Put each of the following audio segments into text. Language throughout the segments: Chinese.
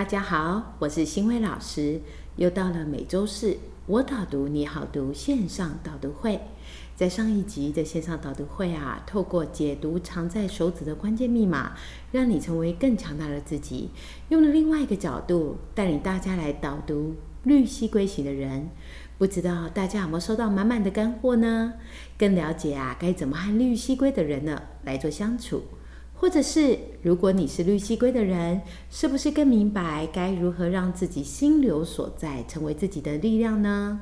大家好，我是新辉老师，又到了每周四我导读你好读线上导读会。在上一集的线上导读会啊，透过解读藏在手指的关键密码，让你成为更强大的自己。用了另外一个角度，带领大家来导读绿蜥龟型的人。不知道大家有没有收到满满的干货呢？更了解啊，该怎么和绿蜥龟的人呢来做相处？或者是，如果你是绿蜥龟的人，是不是更明白该如何让自己心流所在，成为自己的力量呢？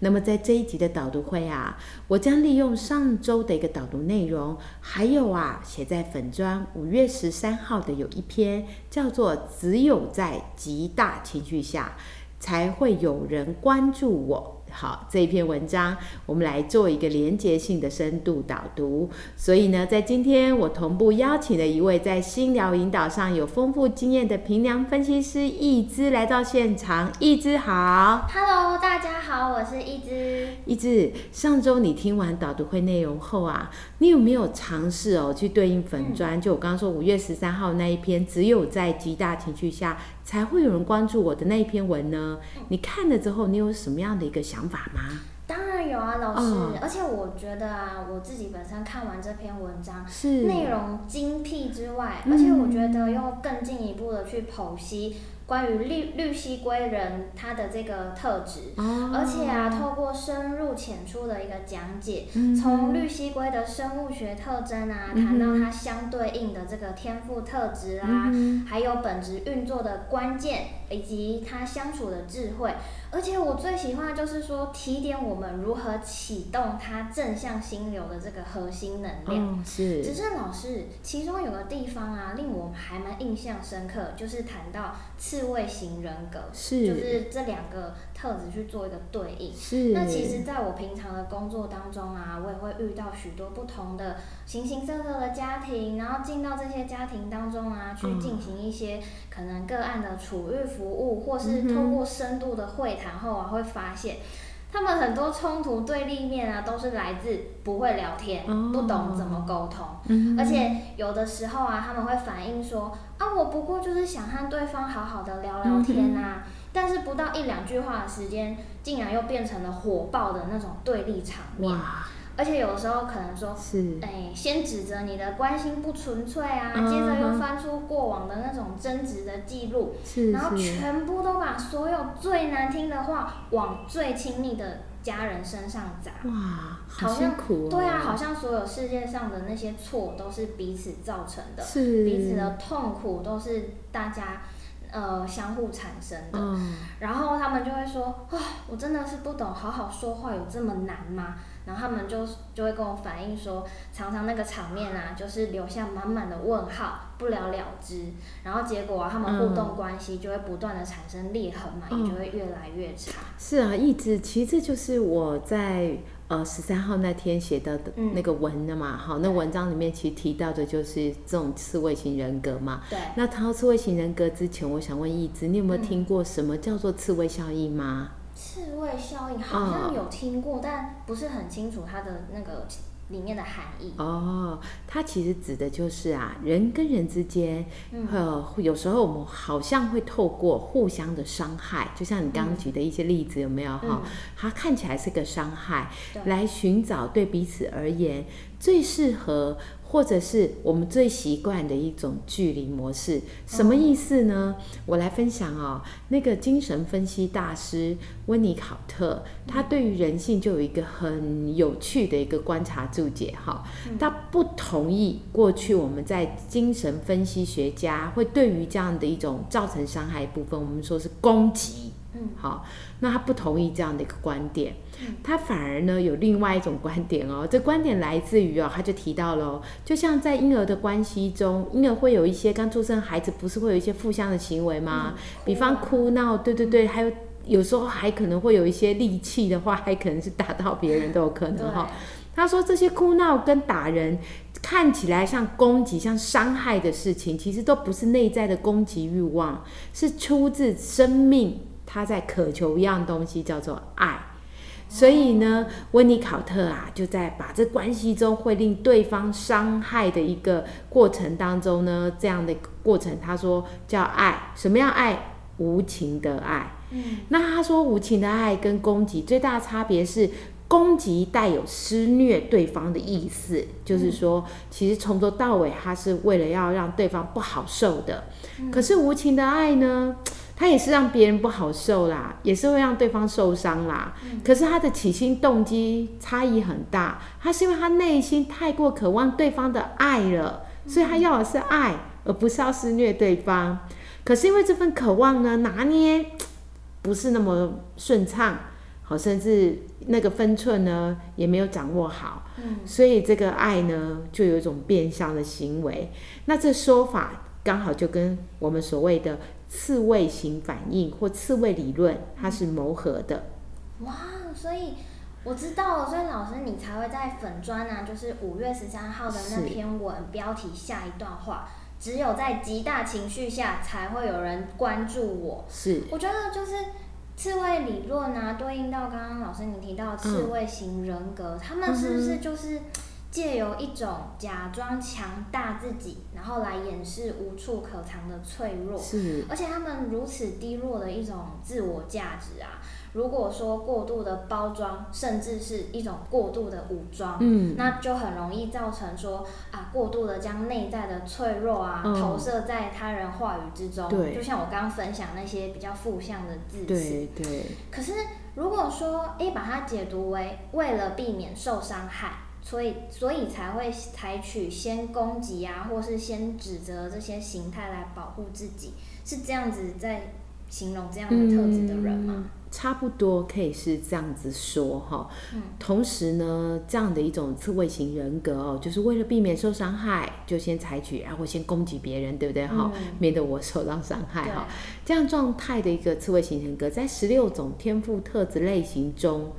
那么在这一集的导读会啊，我将利用上周的一个导读内容，还有啊写在粉砖五月十三号的有一篇叫做“只有在极大情绪下，才会有人关注我”。好，这一篇文章我们来做一个连结性的深度导读。所以呢，在今天我同步邀请了一位在心疗引导上有丰富经验的平凉分析师易之来到现场。易之好，Hello，大家好，我是易之。易之，上周你听完导读会内容后啊，你有没有尝试哦去对应粉砖？就我刚刚说五月十三号那一篇，只有在极大情绪下。才会有人关注我的那一篇文呢？你看了之后，你有什么样的一个想法吗？当然有啊，老师。而且我觉得啊，我自己本身看完这篇文章，是内容精辟之外，而且我觉得又更进一步的去剖析。关于绿绿蜥龟人他的这个特质，而且啊，透过深入浅出的一个讲解，从绿蜥龟的生物学特征啊，谈到它相对应的这个天赋特质啊，还有本质运作的关键，以及它相处的智慧。而且我最喜欢的就是说，提点我们如何启动它正向心流的这个核心能量。是。只是老师，其中有个地方啊，令我还蛮印象深刻，就是谈到刺猬型人格，是，就是这两个特质去做一个对应。是。那其实，在我平常的工作当中啊，我也会遇到许多不同的形形色色的家庭，然后进到这些家庭当中啊，去进行一些可能个案的处遇服务，或是通过深度的会谈。然后啊，会发现他们很多冲突对立面啊，都是来自不会聊天，不懂怎么沟通。而且有的时候啊，他们会反映说啊，我不过就是想和对方好好的聊聊天啊，但是不到一两句话的时间，竟然又变成了火爆的那种对立场面。而且有的时候可能说，哎，先指责你的关心不纯粹啊，接着又翻出过往的那种争执的记录，然后全部都把所有最难听的话往最亲密的家人身上砸。哇，好辛苦。对啊，好像所有世界上的那些错都是彼此造成的，彼此的痛苦都是大家呃相互产生的。然后他们就会说，啊，我真的是不懂，好好说话有这么难吗？然后他们就就会跟我反映说，常常那个场面啊，就是留下满满的问号，不了了之。然后结果啊，他们互动关系就会不断的产生裂痕嘛，也就会越来越差。是啊，一直其实这就是我在呃十三号那天写的那个文的嘛，好，那文章里面其实提到的就是这种刺猬型人格嘛。对。那谈到刺猬型人格之前，我想问一直，你有没有听过什么叫做刺猬效应吗？刺猬效应好像有听过，但不是很清楚它的那个里面的含义。哦，它其实指的就是啊，人跟人之间，呃，有时候我们好像会透过互相的伤害，就像你刚刚举的一些例子，有没有哈？它看起来是个伤害，来寻找对彼此而言最适合。或者是我们最习惯的一种距离模式，什么意思呢？我来分享哦。那个精神分析大师温尼考特，他对于人性就有一个很有趣的一个观察注解哈。他不同意过去我们在精神分析学家会对于这样的一种造成伤害部分，我们说是攻击。嗯，好，那他不同意这样的一个观点，他反而呢有另外一种观点哦。这观点来自于哦，他就提到了，就像在婴儿的关系中，婴儿会有一些刚出生孩子不是会有一些负向的行为吗？比方哭闹，对对对，还有有时候还可能会有一些力气的话，还可能是打到别人都有可能哈。他说这些哭闹跟打人看起来像攻击、像伤害的事情，其实都不是内在的攻击欲望，是出自生命。他在渴求一样东西，叫做爱。所以呢，温尼考特啊，就在把这关系中会令对方伤害的一个过程当中呢，这样的过程，他说叫爱。什么样爱？无情的爱。嗯，那他说无情的爱跟攻击最大的差别是。攻击带有施虐对方的意思，就是说，其实从头到尾，他是为了要让对方不好受的。可是无情的爱呢，他也是让别人不好受啦，也是会让对方受伤啦。可是他的起心动机差异很大，他是因为他内心太过渴望对方的爱了，所以他要的是爱，而不是要施虐对方。可是因为这份渴望呢，拿捏不是那么顺畅。好，甚至那个分寸呢也没有掌握好，嗯，所以这个爱呢就有一种变相的行为。那这说法刚好就跟我们所谓的刺猬型反应或刺猬理论，它是谋合的。哇，所以我知道了，所以老师你才会在粉砖啊，就是五月十三号的那篇文标题下一段话，只有在极大情绪下才会有人关注我。是，我觉得就是。刺猬理论啊，对应到刚刚老师你提到刺猬型人格，他们是不是就是借由一种假装强大自己，然后来掩饰无处可藏的脆弱？是，而且他们如此低落的一种自我价值啊。如果说过度的包装，甚至是一种过度的武装，嗯，那就很容易造成说啊，过度的将内在的脆弱啊投射在他人话语之中，对，就像我刚刚分享那些比较负向的字词，对对。可是如果说哎，把它解读为为了避免受伤害，所以所以才会采取先攻击啊，或是先指责这些形态来保护自己，是这样子在形容这样的特质的人吗？差不多可以是这样子说哈，同时呢，这样的一种刺猬型人格哦，就是为了避免受伤害，就先采取然后先攻击别人，对不对哈？免得我受到伤害哈。这样状态的一个刺猬型人格，在十六种天赋特质类型中，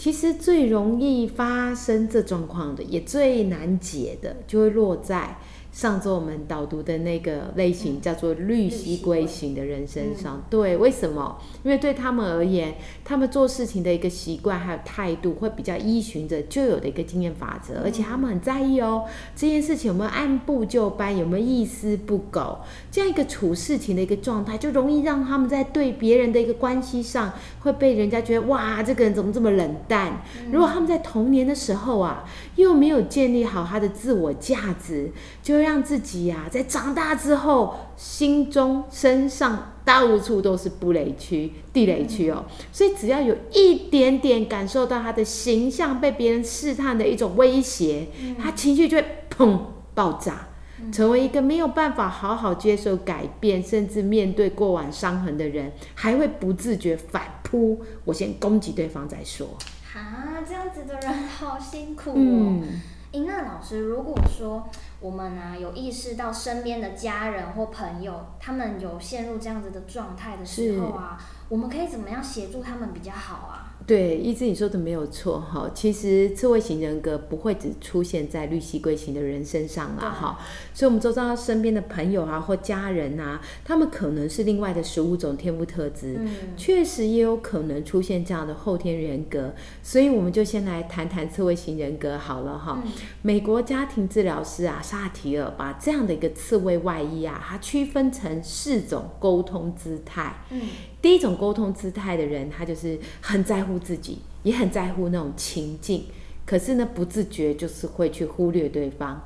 其实最容易发生这状况的，也最难解的，就会落在。上周我们导读的那个类型叫做绿蜥龟型的人身上，对，为什么？因为对他们而言，他们做事情的一个习惯还有态度会比较依循着旧有的一个经验法则，而且他们很在意哦，这件事情有没有按部就班，有没有一丝不苟，这样一个处事情的一个状态，就容易让他们在对别人的一个关系上会被人家觉得哇，这个人怎么这么冷淡？如果他们在童年的时候啊，又没有建立好他的自我价值，就让自己呀，在长大之后，心中、身上，到处都是布雷区、地雷区哦。所以，只要有一点点感受到他的形象被别人试探的一种威胁，他情绪就会砰爆炸，成为一个没有办法好好接受改变，甚至面对过往伤痕的人，还会不自觉反扑。我先攻击对方再说。啊，这样子的人好辛苦哦。英娜老师，如果说我们啊有意识到身边的家人或朋友，他们有陷入这样子的状态的时候啊，我们可以怎么样协助他们比较好啊？对，一直你说的没有错哈。其实刺猬型人格不会只出现在绿蜥龟型的人身上啦哈。所以，我们周遭身边的朋友啊或家人啊，他们可能是另外的十五种天赋特质，确实也有可能出现这样的后天人格。所以，我们就先来谈谈刺猬型人格好了哈。美国家庭治疗师啊，萨提尔把这样的一个刺猬外衣啊，它区分成四种沟通姿态。嗯。第一种沟通姿态的人，他就是很在乎自己，也很在乎那种情境，可是呢，不自觉就是会去忽略对方。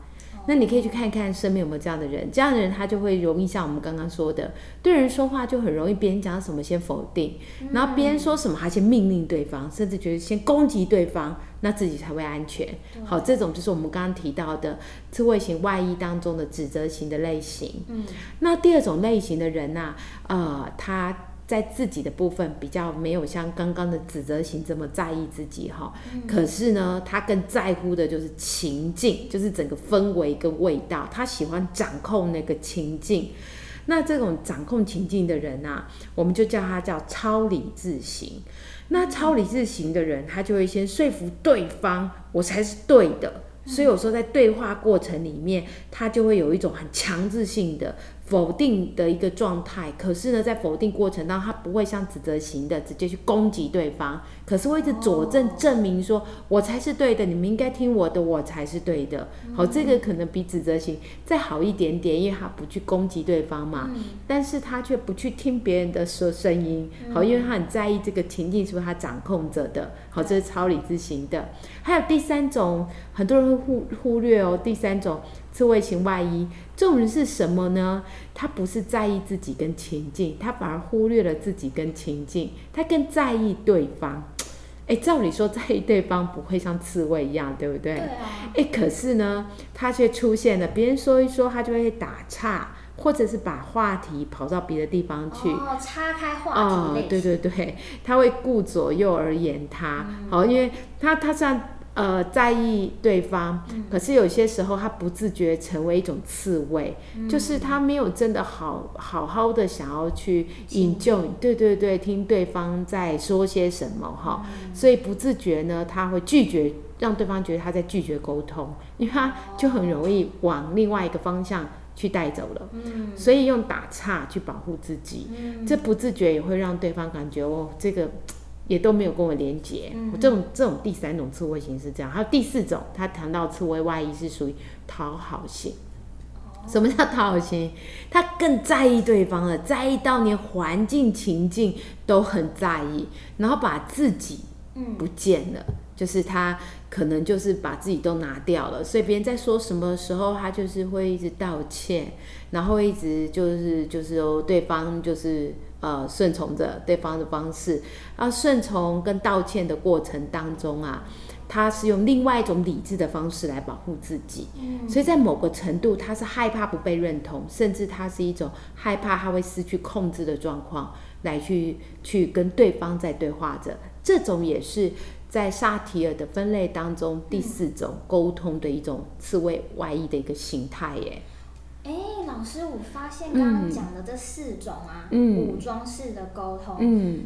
那你可以去看看身边有没有这样的人，这样的人他就会容易像我们刚刚说的，对人说话就很容易别人讲什么先否定，然后别人说什么他先命令对方，甚至觉得先攻击对方，那自己才会安全。好，这种就是我们刚刚提到的刺猬型外衣当中的指责型的类型。嗯，那第二种类型的人呢，呃，他。在自己的部分比较没有像刚刚的指责型这么在意自己哈，可是呢，他更在乎的就是情境，就是整个氛围跟味道，他喜欢掌控那个情境。那这种掌控情境的人啊，我们就叫他叫超理智型。那超理智型的人，他就会先说服对方，我才是对的。所以有时候在对话过程里面，他就会有一种很强制性的否定的一个状态，可是呢，在否定过程当中，他不会像指责型的直接去攻击对方，可是会一直佐证证明说，我才是对的，你们应该听我的，我才是对的。好，这个可能比指责型再好一点点，因为他不去攻击对方嘛，但是他却不去听别人的说声音，好，因为他很在意这个情境是不是他掌控着的。好，这是超理智型的。还有第三种，很多人会忽忽略哦，第三种。刺猬型外衣，这种人是什么呢？他不是在意自己跟情境，他反而忽略了自己跟情境，他更在意对方。哎，照理说在意对方不会像刺猬一样，对不对？对啊。哎，可是呢，他却出现了，别人说一说，他就会打岔，或者是把话题跑到别的地方去。哦，岔开话题。哦，对对对，他会顾左右而言他。好，因为他他算。呃，在意对方，可是有些时候他不自觉成为一种刺猬，就是他没有真的好好好的想要去引救，对对对，听对方在说些什么哈，所以不自觉呢，他会拒绝让对方觉得他在拒绝沟通，因为他就很容易往另外一个方向去带走了，所以用打岔去保护自己，这不自觉也会让对方感觉哦，这个。也都没有跟我连接，我这种这种第三种刺猬型是这样，还有第四种，他谈到刺猬外衣是属于讨好型。什么叫讨好型？他更在意对方了，在意到连环境情境都很在意，然后把自己不见了，就是他可能就是把自己都拿掉了，所以别人在说什么时候，他就是会一直道歉，然后一直就是就是哦，对方就是。呃，顺从着对方的方式，而顺从跟道歉的过程当中啊，他是用另外一种理智的方式来保护自己。嗯，所以在某个程度，他是害怕不被认同，甚至他是一种害怕他会失去控制的状况，来去去跟对方在对话着。这种也是在萨提尔的分类当中第四种沟通的一种刺猬外衣的一个形态耶。哎，老师，我发现刚刚讲的这四种啊，武装式的沟通，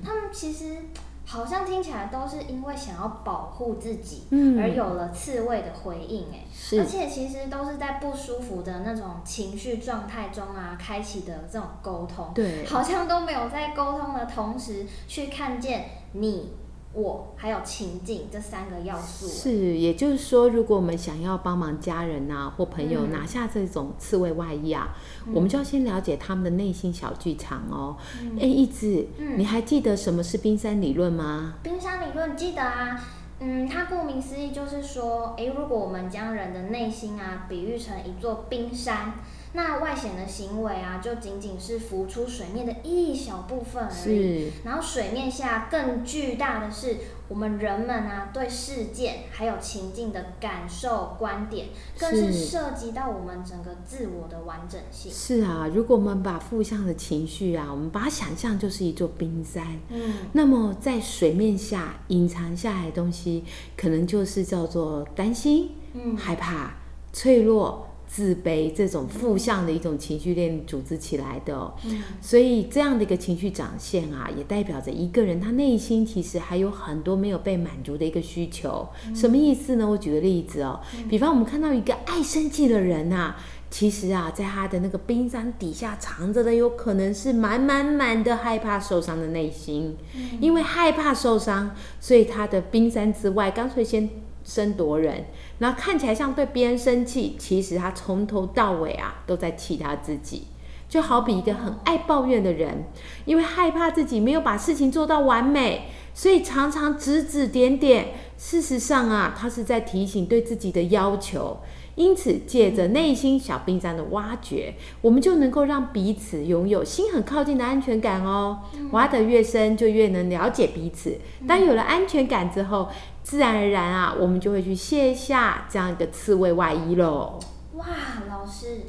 他们其实好像听起来都是因为想要保护自己，而有了刺猬的回应，哎，而且其实都是在不舒服的那种情绪状态中啊，开启的这种沟通，对，好像都没有在沟通的同时去看见你。我还有情境这三个要素是，也就是说，如果我们想要帮忙家人呐或朋友拿下这种刺猬外衣啊，我们就要先了解他们的内心小剧场哦。哎，一直，你还记得什么是冰山理论吗？冰山理论记得啊，嗯，它顾名思义就是说，哎，如果我们将人的内心啊比喻成一座冰山。那外显的行为啊，就仅仅是浮出水面的一小部分而已。然后水面下更巨大的是我们人们啊对事件还有情境的感受观点，更是涉及到我们整个自我的完整性。是啊，如果我们把负向的情绪啊，我们把它想象就是一座冰山，嗯，那么在水面下隐藏下来的东西，可能就是叫做担心、嗯，害怕、脆弱。自卑这种负向的一种情绪链组织起来的，所以这样的一个情绪展现啊，也代表着一个人他内心其实还有很多没有被满足的一个需求。什么意思呢？我举个例子哦，比方我们看到一个爱生气的人呐，其实啊，在他的那个冰山底下藏着的，有可能是满满满的害怕受伤的内心。因为害怕受伤，所以他的冰山之外，干脆先。争夺人，然后看起来像对别人生气，其实他从头到尾啊都在气他自己。就好比一个很爱抱怨的人，因为害怕自己没有把事情做到完美，所以常常指指点点。事实上啊，他是在提醒对自己的要求。因此，借着内心小冰山的挖掘，我们就能够让彼此拥有心很靠近的安全感哦。挖得越深，就越能了解彼此。当有了安全感之后，自然而然啊，我们就会去卸下这样一个刺猬外衣喽。哇，老师。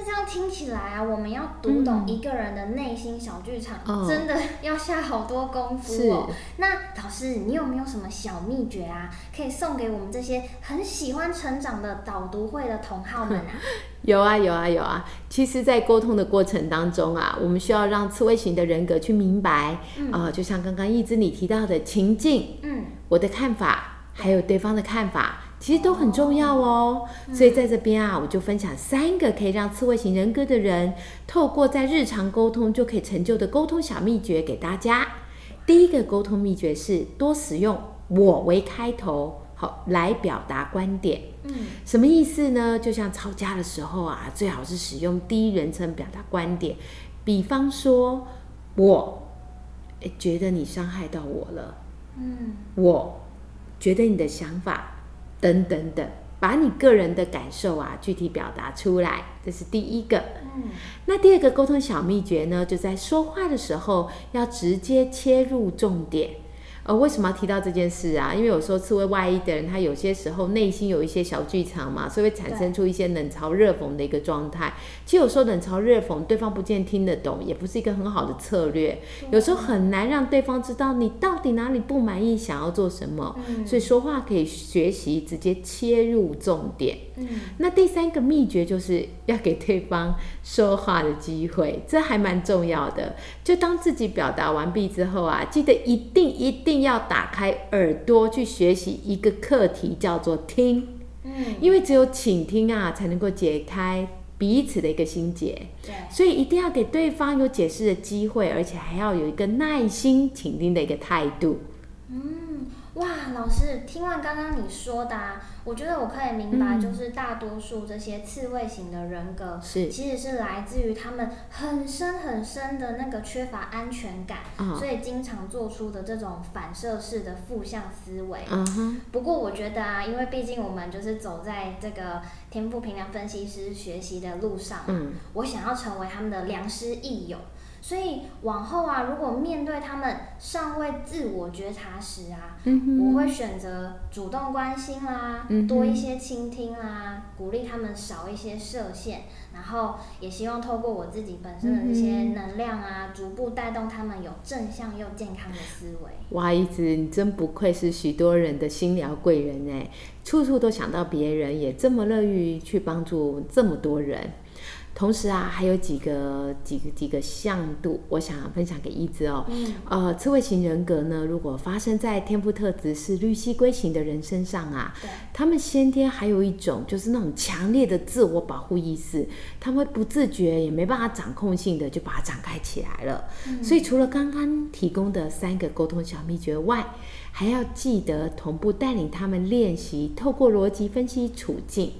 那这样听起来啊，我们要读懂一个人的内心小剧场，真的要下好多功夫哦。那老师，你有没有什么小秘诀啊，可以送给我们这些很喜欢成长的导读会的同好们啊？有啊，有啊，有啊。其实，在沟通的过程当中啊，我们需要让刺猬型的人格去明白啊，就像刚刚一之你提到的情境，嗯，我的看法，还有对方的看法。其实都很重要哦。所以在这边啊，我就分享三个可以让刺猬型人格的人透过在日常沟通就可以成就的沟通小秘诀给大家。第一个沟通秘诀是多使用“我”为开头，好来表达观点。嗯，什么意思呢？就像吵架的时候啊，最好是使用第一人称表达观点。比方说，我觉得你伤害到我了。嗯，我觉得你的想法等等等，把你个人的感受啊具体表达出来，这是第一个。嗯，那第二个沟通小秘诀呢，就在说话的时候要直接切入重点。呃，为什么要提到这件事啊？因为有时候刺猬外衣的人，他有些时候内心有一些小剧场嘛，所以会产生出一些冷嘲热讽的一个状态。其实有时候冷嘲热讽，对方不见听得懂，也不是一个很好的策略。有时候很难让对方知道你到底哪里不满意，想要做什么。所以说话可以学习直接切入重点。嗯，那第三个秘诀就是要给对方说话的机会，这还蛮重要的。就当自己表达完毕之后啊，记得一定一定。一定要打开耳朵去学习一个课题，叫做听。嗯，因为只有倾听啊，才能够解开彼此的一个心结。对，所以一定要给对方有解释的机会，而且还要有一个耐心倾听的一个态度。嗯，哇，老师，听完刚刚你说的。啊我觉得我可以明白，就是大多数这些刺猬型的人格，是其实是来自于他们很深很深的那个缺乏安全感，所以经常做出的这种反射式的负向思维。不过我觉得啊，因为毕竟我们就是走在这个天赋平量分析师学习的路上，我想要成为他们的良师益友。所以往后啊，如果面对他们尚未自我觉察时啊，我会选择主动关心啦，多一些倾听啦，鼓励他们少一些设限，然后也希望透过我自己本身的这些能量啊，逐步带动他们有正向又健康的思维。哇，一直你真不愧是许多人的心疗贵人哎，处处都想到别人，也这么乐于去帮助这么多人。同时啊，还有几个几个几个向度，我想分享给一子哦。嗯。呃，刺猬型人格呢，如果发生在天赋特质是绿蜥龟型的人身上啊，他们先天还有一种就是那种强烈的自我保护意识，他们不自觉也没办法掌控性的就把它展开起来了。嗯。所以除了刚刚提供的三个沟通小秘诀外，还要记得同步带领他们练习透过逻辑分析处境。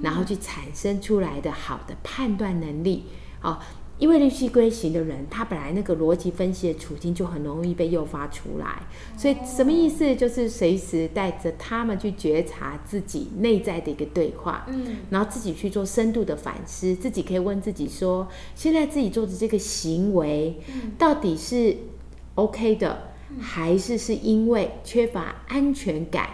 然后去产生出来的好的判断能力，哦，因为绿蜥龟型的人，他本来那个逻辑分析的处境就很容易被诱发出来，所以什么意思？就是随时带着他们去觉察自己内在的一个对话，嗯，然后自己去做深度的反思，自己可以问自己说，现在自己做的这个行为，到底是 OK 的，还是是因为缺乏安全感？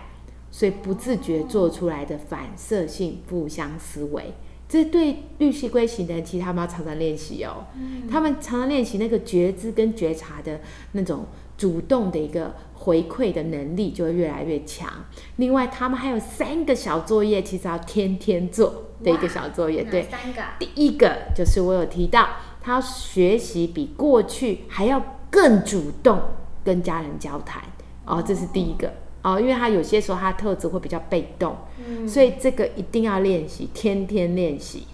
所以不自觉做出来的反射性负向思维，这对绿蜥龟型的人，其实他们要常常练习哦。他们常常练习那个觉知跟觉察的那种主动的一个回馈的能力，就会越来越强。另外，他们还有三个小作业，其实要天天做的一个小作业。对，三个。第一个就是我有提到，他要学习比过去还要更主动跟家人交谈。哦，这是第一个。哦，因为他有些时候他特质会比较被动，所以这个一定要练习，天天练习。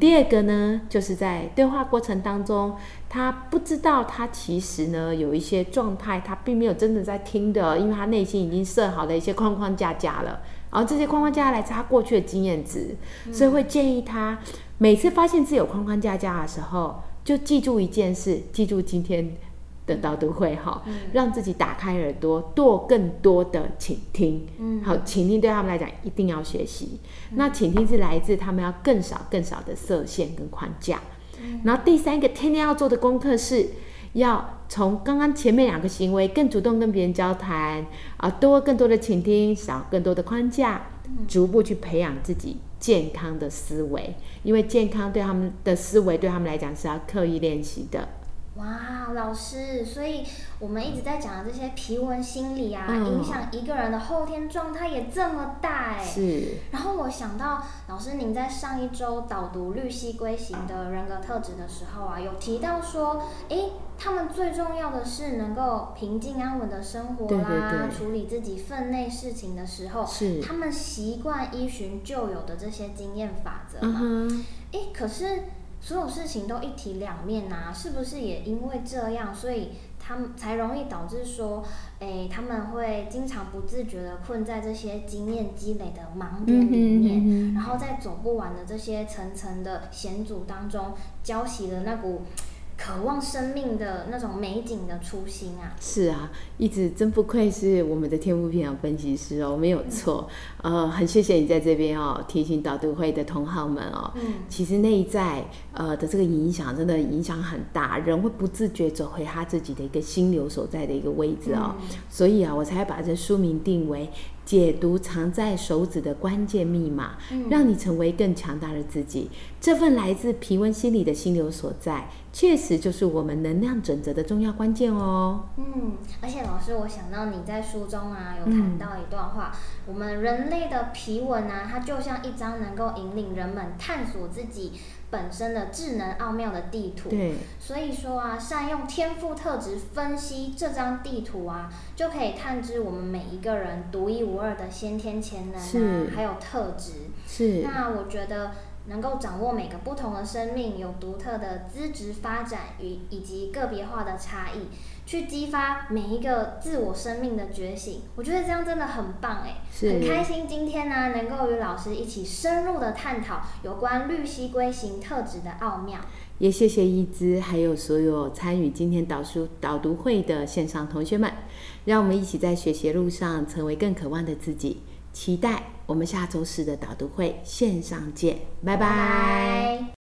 第二个呢，就是在对话过程当中，他不知道他其实呢有一些状态，他并没有真的在听的，因为他内心已经设好了一些框框架架了，然后这些框框架来自他过去的经验值，所以会建议他每次发现自己有框框架架的时候，就记住一件事，记住今天。的导读会哈，让自己打开耳朵，多更多的倾听。嗯，好，倾听对他们来讲一定要学习。那倾听是来自他们要更少更少的设限跟框架。然后第三个天天要做的功课是，要从刚刚前面两个行为更主动跟别人交谈啊，多更多的倾听，少更多的框架，逐步去培养自己健康的思维。因为健康对他们的思维对他们来讲是要刻意练习的。哇，老师，所以我们一直在讲的这些皮纹心理啊，影响一个人的后天状态也这么大哎。是。然后我想到，老师您在上一周导读绿蜥龟型的人格特质的时候啊，有提到说，哎，他们最重要的是能够平静安稳的生活啦，处理自己分内事情的时候，是他们习惯依循旧有的这些经验法则嘛？哎，可是所有事情都一体两面呐，是不是也因为这样，所以他们才容易导致说，哎，他们会经常不自觉的困在这些经验积累的盲点里面，然后在走不完的这些层层的险阻当中，浇熄了那股。渴望生命的那种美景的初心啊！是啊，一直真不愧是我们的天赋品分析师哦，没有错。呃，很谢谢你在这边哦，提醒导读会的同好们哦。嗯。其实内在呃的这个影响真的影响很大，人会不自觉走回他自己的一个心流所在的一个位置哦。所以啊，我才把这书名定为。解读藏在手指的关键密码，让你成为更强大的自己。这份来自皮温心理的心流所在，确实就是我们能量准则的重要关键哦。嗯，而且老师，我想到你在书中啊有谈到一段话，我们人类的皮纹啊，它就像一张能够引领人们探索自己。本身的智能奥妙的地图，对，所以说啊，善用天赋特质分析这张地图啊，就可以探知我们每一个人独一无二的先天潜能啊，还有特质。是。那我觉得。能够掌握每个不同的生命有独特的资质发展与以及个别化的差异，去激发每一个自我生命的觉醒。我觉得这样真的很棒哎，很开心今天呢能够与老师一起深入的探讨有关绿蜥龟型特质的奥妙。也谢谢一之还有所有参与今天导书导读会的线上同学们，让我们一起在学习路上成为更渴望的自己。期待我们下周四的导读会线上见，拜拜。